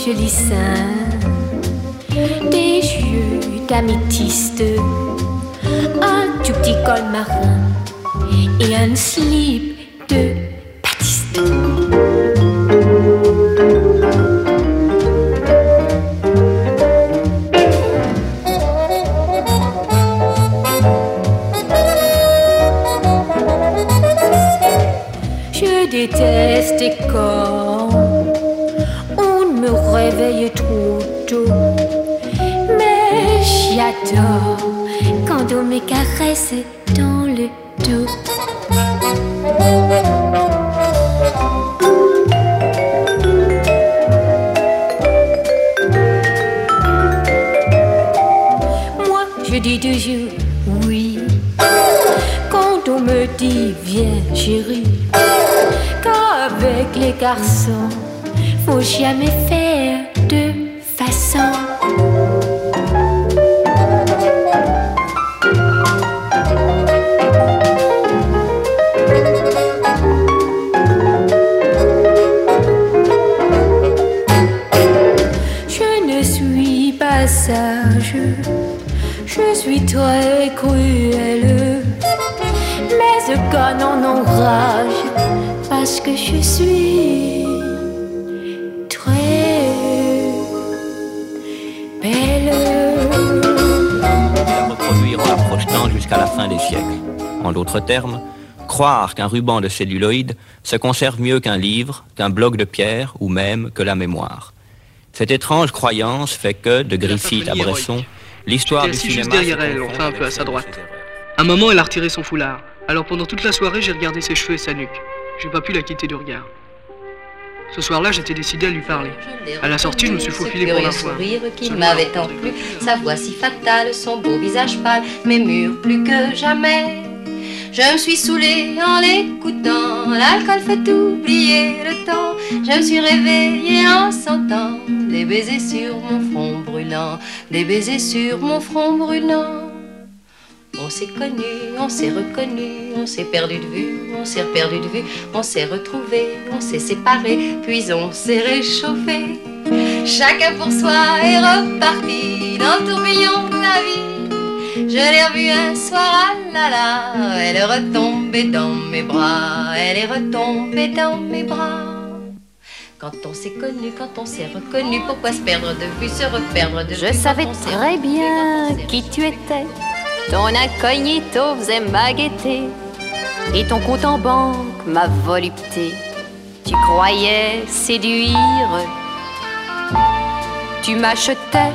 très jolis seins, des yeux d'améthyste, un tout petit col marin et un slip de Baptiste. Je déteste quand on quand on me caresse dans le dos. Moi, je dis toujours oui. Quand on me dit viens chérie, qu'avec les garçons, faut jamais faire parce que je suis très belle. reproduire en la projetant jusqu'à la fin des siècles. En d'autres termes, croire qu'un ruban de celluloïd se conserve mieux qu'un livre, qu'un bloc de pierre ou même que la mémoire. Cette étrange croyance fait que, de Griffith à Bresson, l'histoire du cinéma... juste derrière elle, enfin un peu à sa droite. Un moment, elle a retiré son foulard. Alors pendant toute la soirée, j'ai regardé ses cheveux et sa nuque. J'ai pas pu la quitter du regard. Ce soir-là, j'étais décidé à lui parler. À la sortie, je me suis faufilé pour la sourire qui m'avait tant plu, sa voix si fatale, son beau visage pâle, mais mûr plus que jamais. Je me suis saoulée en l'écoutant, l'alcool fait oublier le temps. Je me suis réveillée en sentant des baisers sur mon front brûlant, des baisers sur mon front brûlant. On s'est connu, on s'est reconnu, on s'est perdu de vue, on s'est perdu de vue, on s'est retrouvé, on s'est séparé, puis on s'est réchauffé. Chacun pour soi est reparti dans le tourbillon de la vie. Je l'ai revue un soir, ah là là, elle est retombée dans mes bras, elle est retombée dans mes bras. Quand on s'est connu, quand on s'est reconnu, pourquoi se perdre de vue, se reperdre de vue Je savais très bien qui tu étais. Ton incognito faisait ma gaieté. Et ton compte en banque, ma volupté. Tu croyais séduire. Tu m'achetais.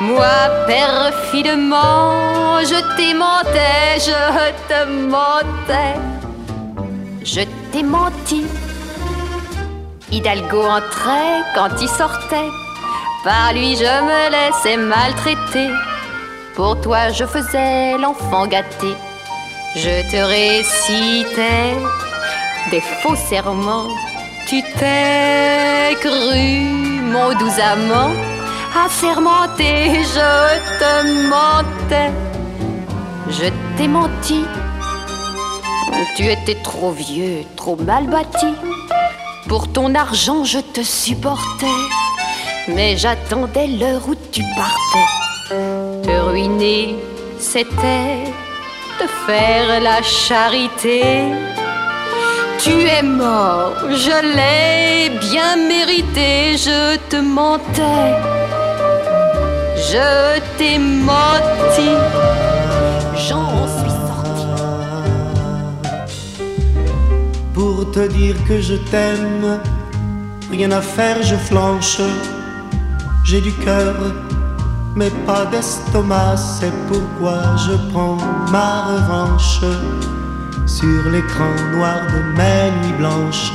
Moi, perfidement, je t'aimantais, je te mentais. Je t'ai menti. Hidalgo entrait quand il sortait. Par lui, je me laissais maltraiter. Pour toi, je faisais l'enfant gâté. Je te récitais des faux serments. Tu t'es cru, mon doux amant, assermenté, je te mentais. Je t'ai menti. Tu étais trop vieux, trop mal bâti. Pour ton argent, je te supportais. Mais j'attendais l'heure où tu partais. Te ruiner, c'était te faire la charité. Tu es mort, je l'ai bien mérité, je te mentais. Je t'ai menti, j'en suis sorti. Pour te dire que je t'aime, rien à faire, je flanche. J'ai du cœur, mais pas d'estomac, c'est pourquoi je prends ma revanche sur l'écran noir de mes nuits blanches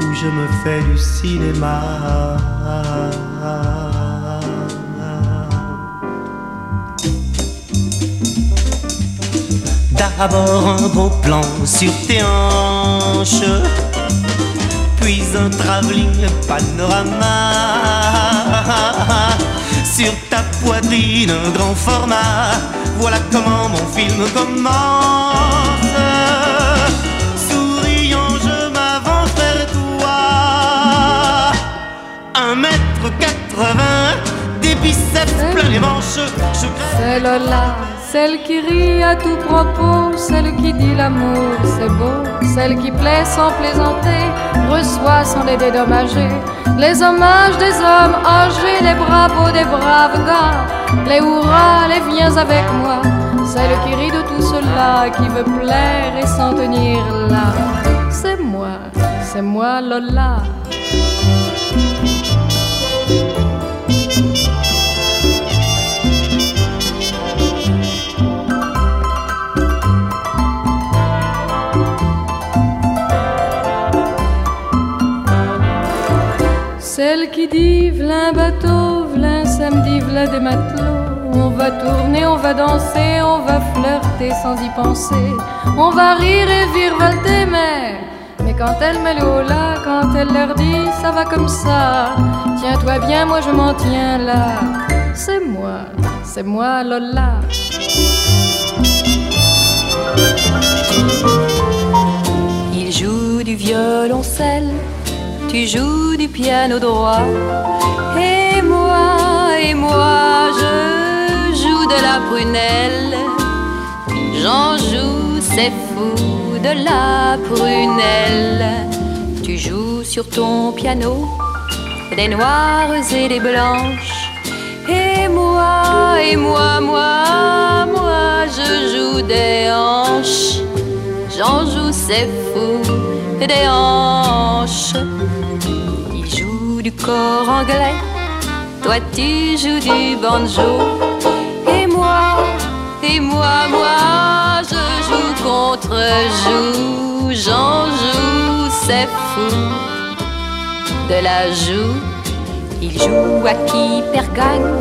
où je me fais du cinéma. D'abord un beau plan sur tes hanches un travelling panorama. Sur ta poitrine, un grand format. Voilà comment mon film commence. Souriant, je m'avance vers toi. Un mètre quatre-vingts, des biceps plein les manches. C'est Lola, celle qui rit à tout propos, celle qui dit l'amour c'est beau, celle qui plaît sans plaisanter, reçoit sans les dédommager, les hommages des hommes âgés, les bravos des braves gars, les hurrahs, les viens avec moi, celle qui rit de tout cela, qui veut plaire et s'en tenir là. C'est moi, c'est moi Lola. Qui dit v'là un bateau, v'là samedi, v'là des matelots. On va tourner, on va danser, on va flirter sans y penser. On va rire et virevolter, mais, mais quand elle met le là, quand elle leur dit ça va comme ça, tiens-toi bien, moi je m'en tiens là. C'est moi, c'est moi Lola. Il joue du violoncelle tu joues du piano droit. Et moi, et moi, je joue de la prunelle. J'en joue, c'est fou, de la prunelle. Tu joues sur ton piano des noires et des blanches. Et moi, et moi, moi, moi, je joue des hanches. J'en joue, c'est fou, des hanches corps anglais, toi tu joues du banjo. Et moi, et moi, moi, je joue contre joue, j'en joue, c'est fou. De la joue, il joue à qui perd gagne,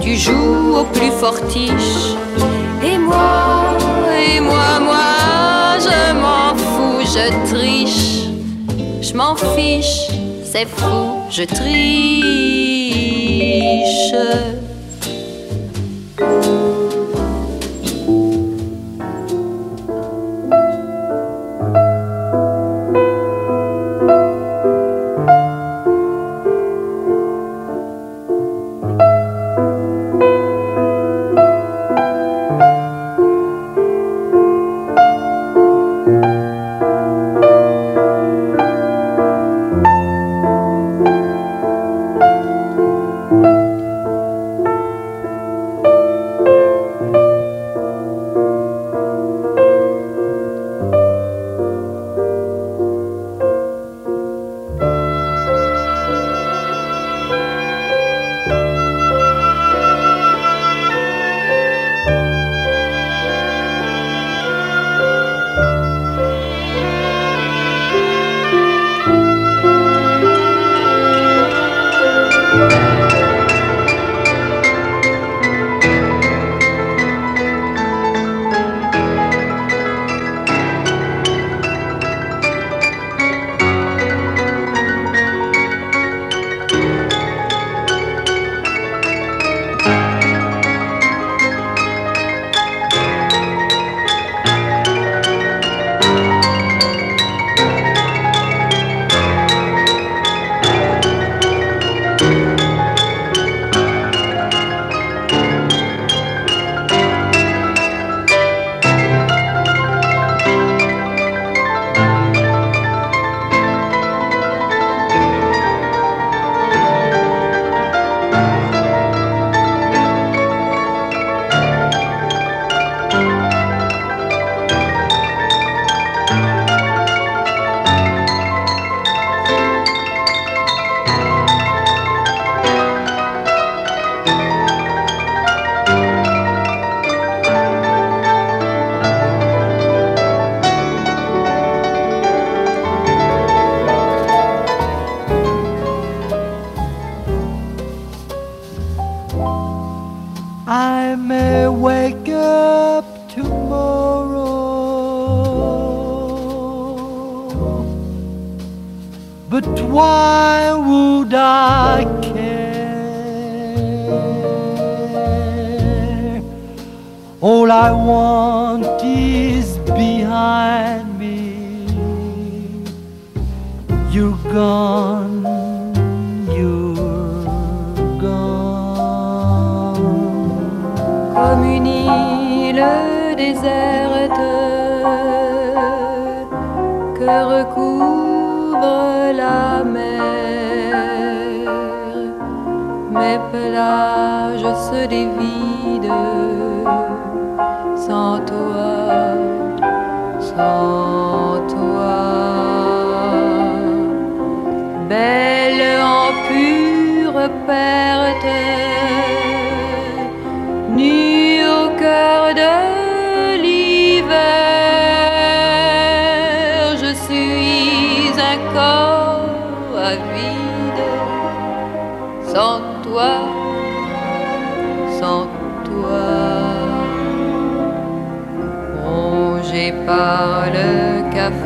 tu joues au plus fortiche. Et moi, et moi, moi, je m'en fous, je triche, je m'en fiche c'est fou, je triche. may wake up tomorrow. But why would I care? All I want is behind me. You're gone. Île déserte que recouvre la mer, mes plages se dévident sans toi, sans toi. Belle en pure perte,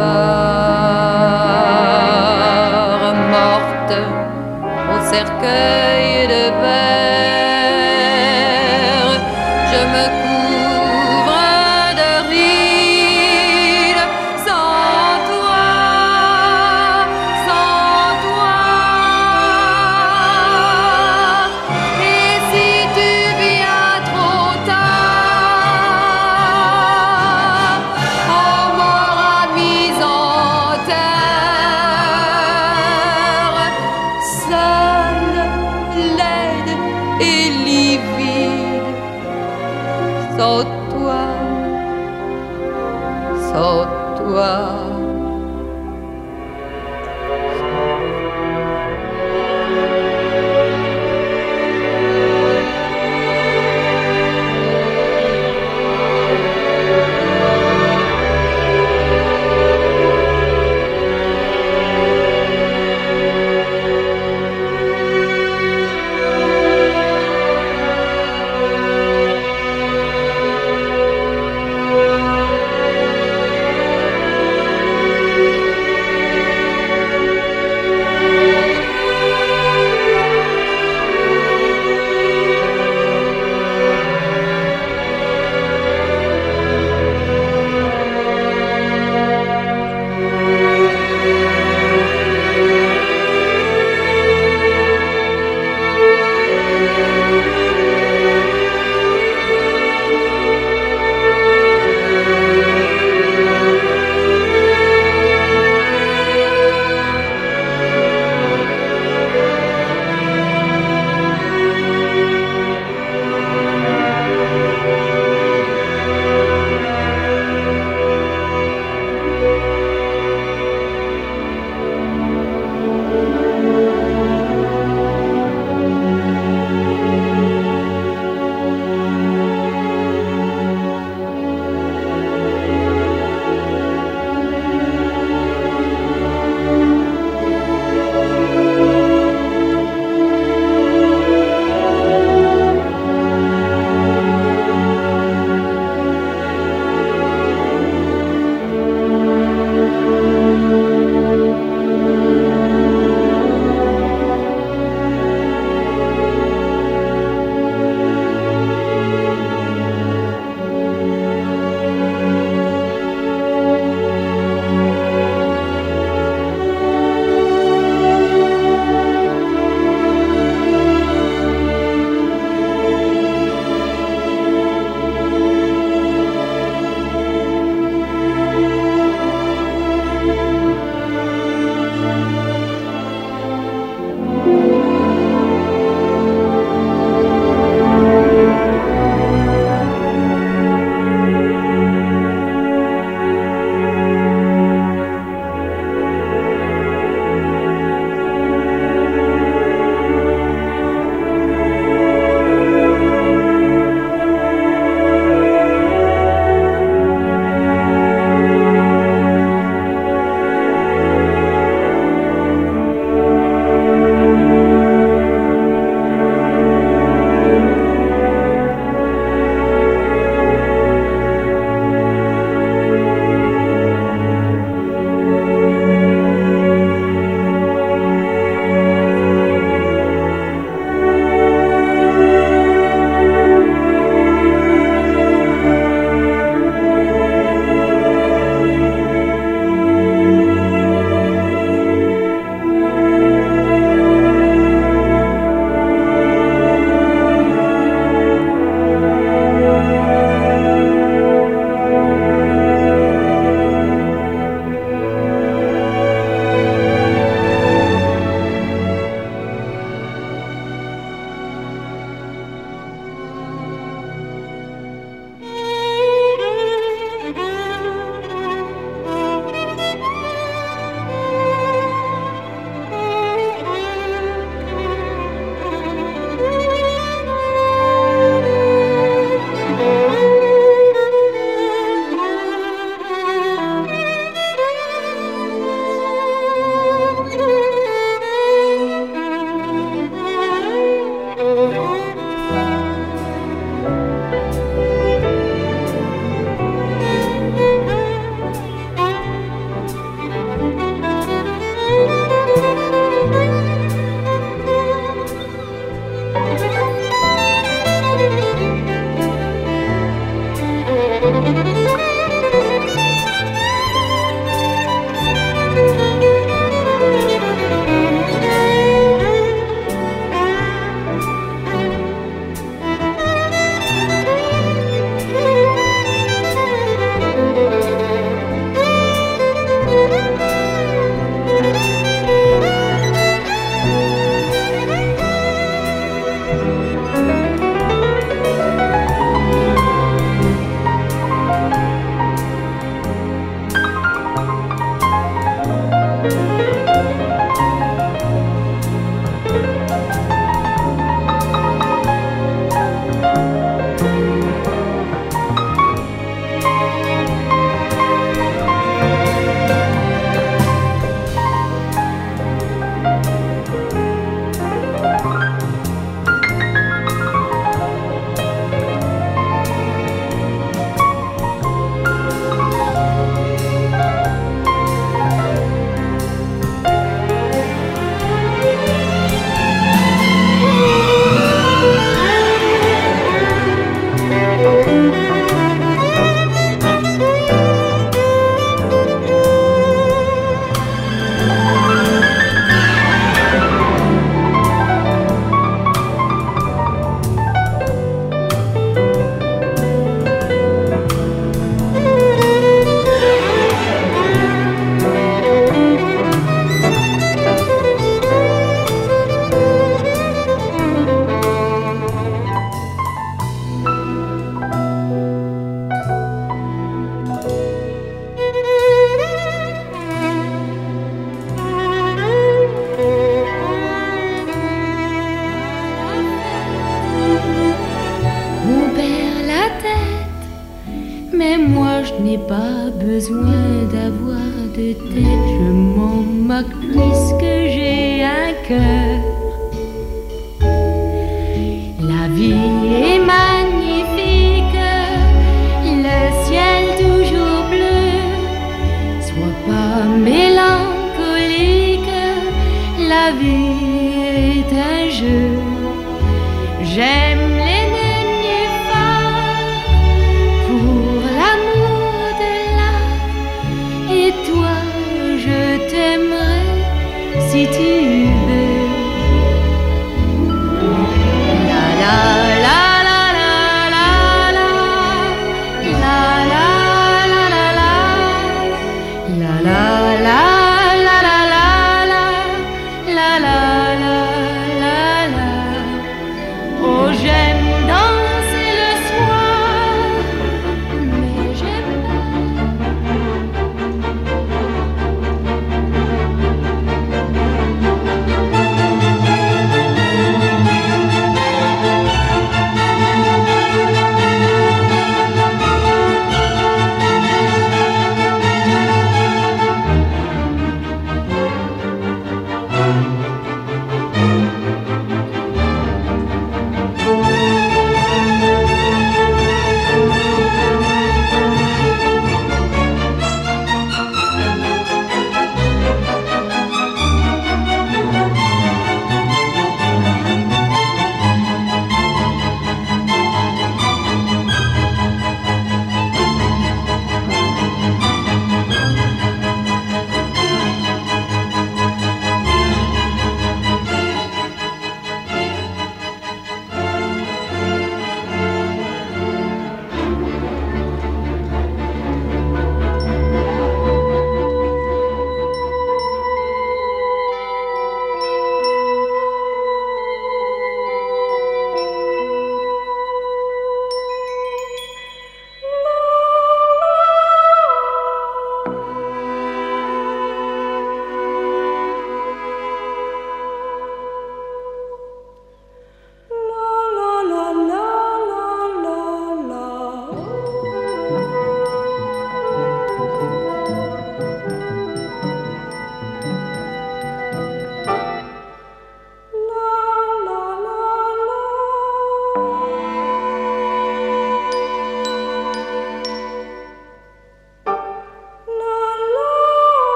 cafard, morte au cercueil de verre, je me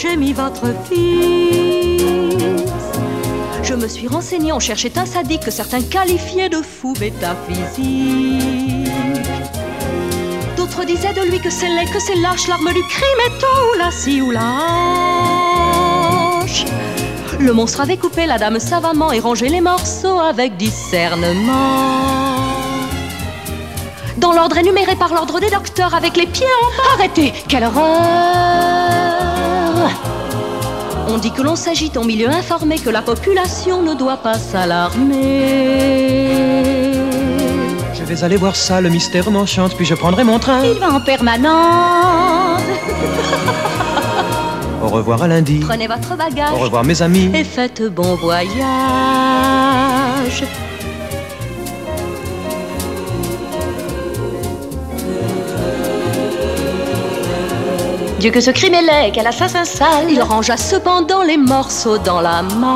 j'ai mis votre fils. Je me suis renseignée, on cherchait un sadique que certains qualifiaient de fou métaphysique. D'autres disaient de lui que c'est laid, que c'est lâche, l'arme du crime est ou la scie ou la. Le monstre avait coupé la dame savamment et rangé les morceaux avec discernement. Dans l'ordre énuméré par l'ordre des docteurs, avec les pieds en. Arrêtez Quelle horreur On dit que l'on s'agite en milieu informé, que la population ne doit pas s'alarmer. Je vais aller voir ça, le mystère m'enchante, puis je prendrai mon train. Il va en permanence. Au revoir à lundi. Prenez votre bagage Au revoir mes amis. et faites bon voyage. Dieu que ce crime est laid, quel assassin sale. Il rangea cependant les morceaux dans la malle.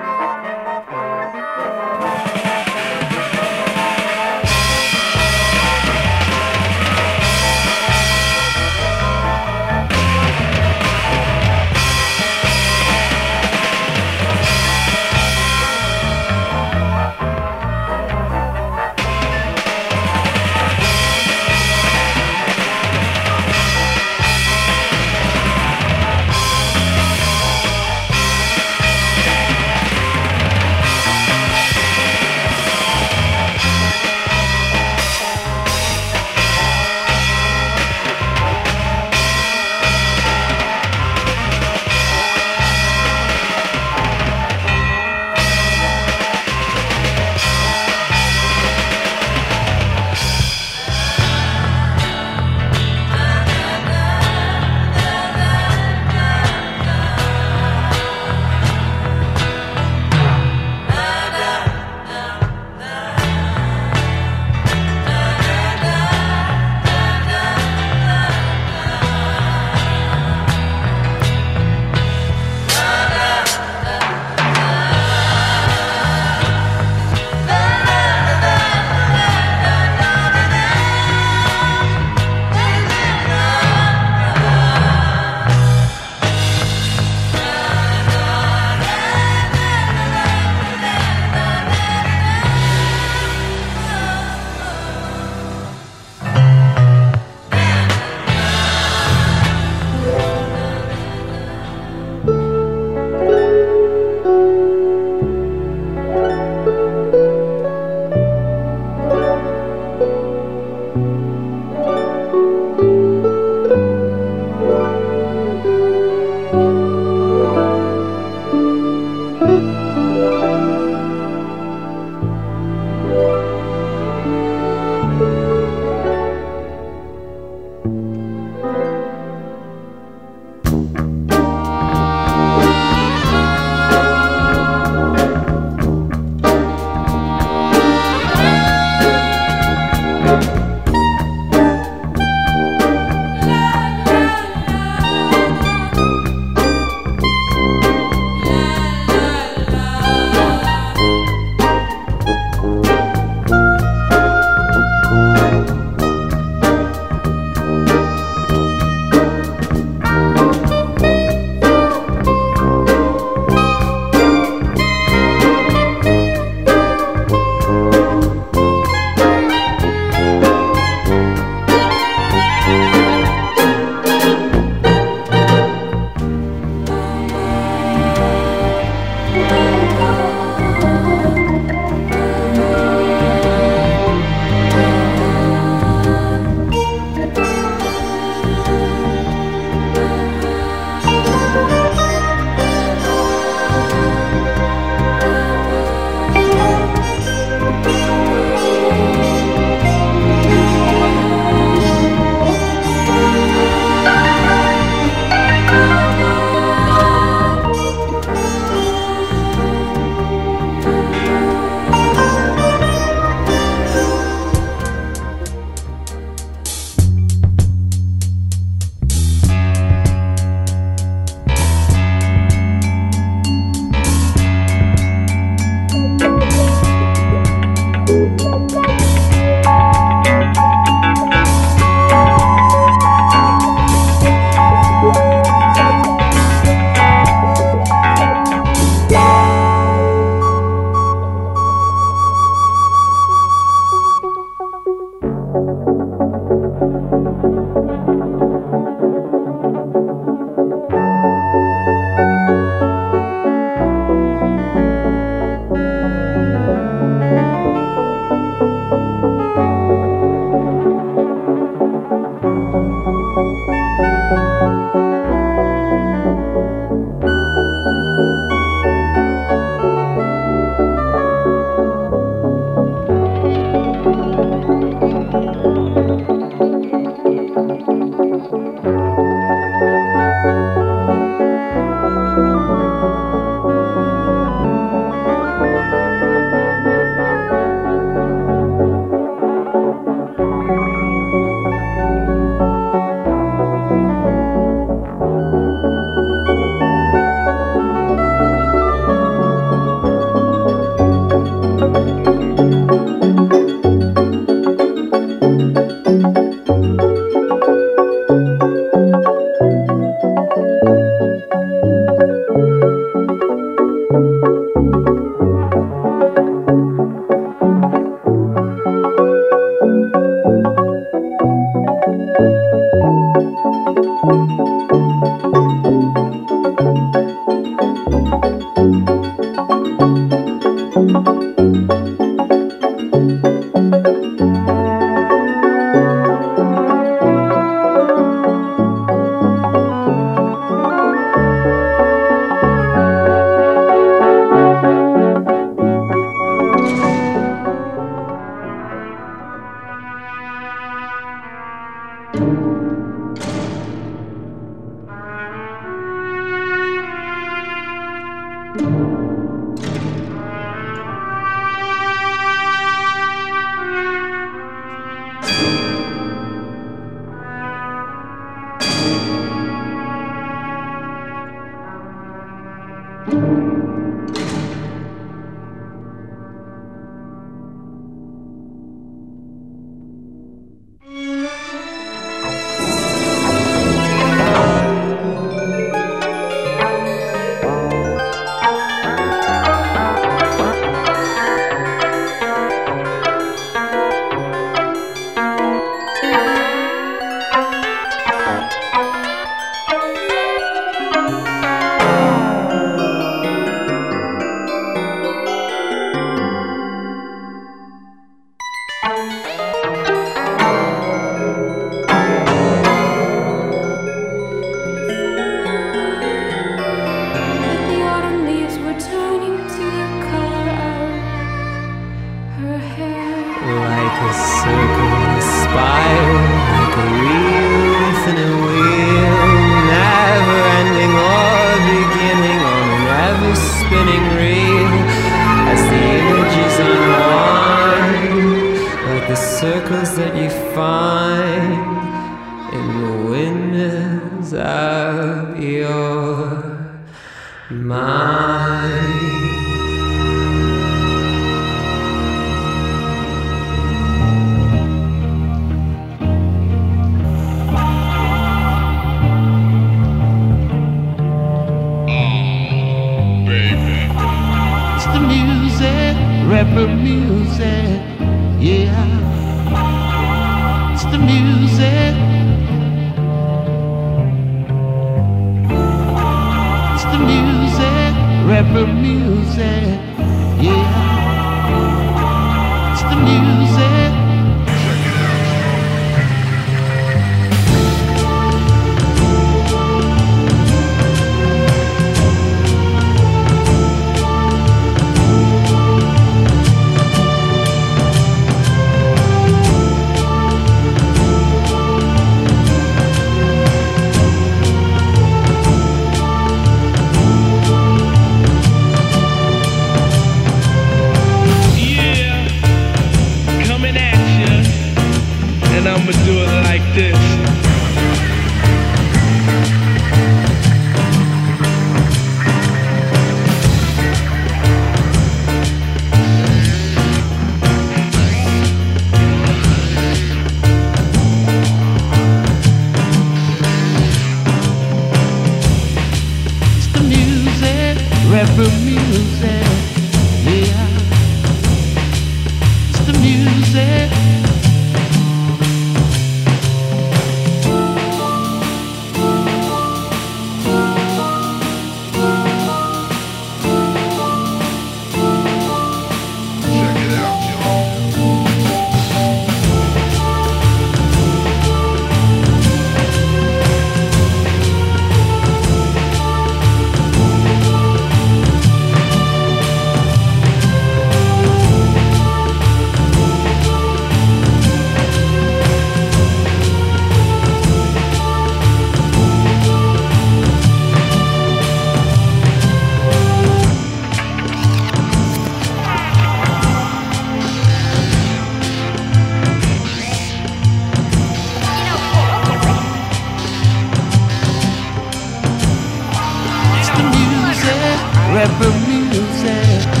pepper music.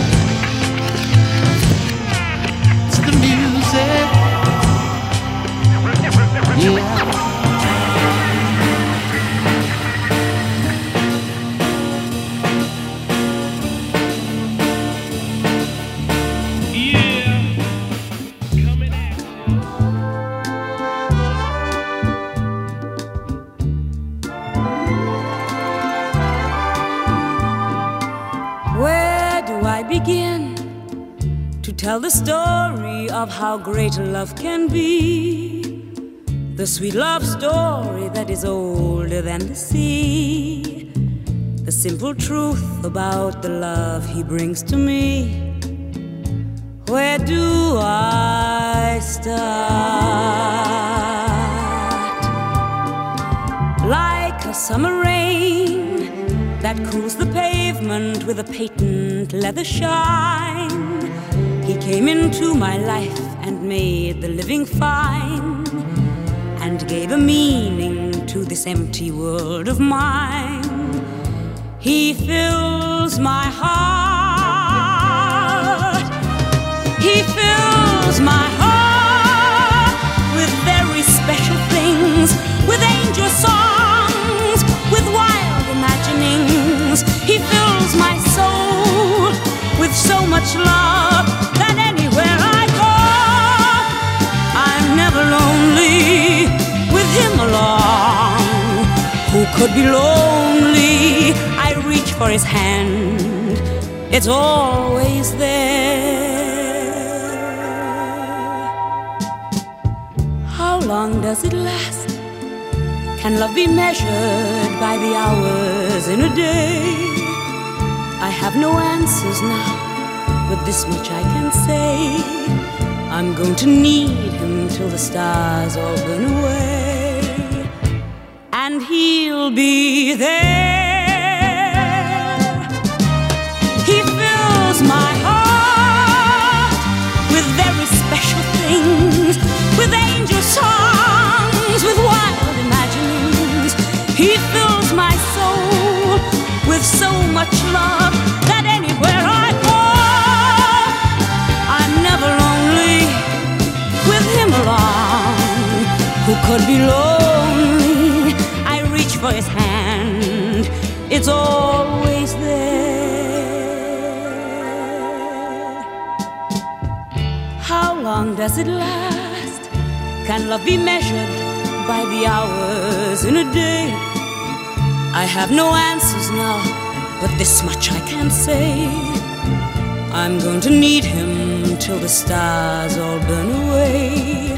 Story of how great love can be. The sweet love story that is older than the sea. The simple truth about the love he brings to me. Where do I start? Like a summer rain that cools the pavement with a patent leather shine he came into my life and made the living fine and gave a meaning to this empty world of mine. He fills my heart. He fills my heart with very special things, with angel songs, with wild imaginings. He fills my soul with so much love could be lonely? I reach for his hand, it's always there. How long does it last? Can love be measured by the hours in a day? I have no answers now, but this much I can say. I'm going to need him till the stars all burn away, he'll be there. He fills my heart with very special things, with angel songs, with wild imaginings. He fills my soul with so much love that anywhere I go, I'm never lonely with him along. who could be lonely. For his hand, it's always there. How long does it last? Can love be measured by the hours in a day? I have no answers now, but this much I can say. I'm going to need him till the stars all burn away.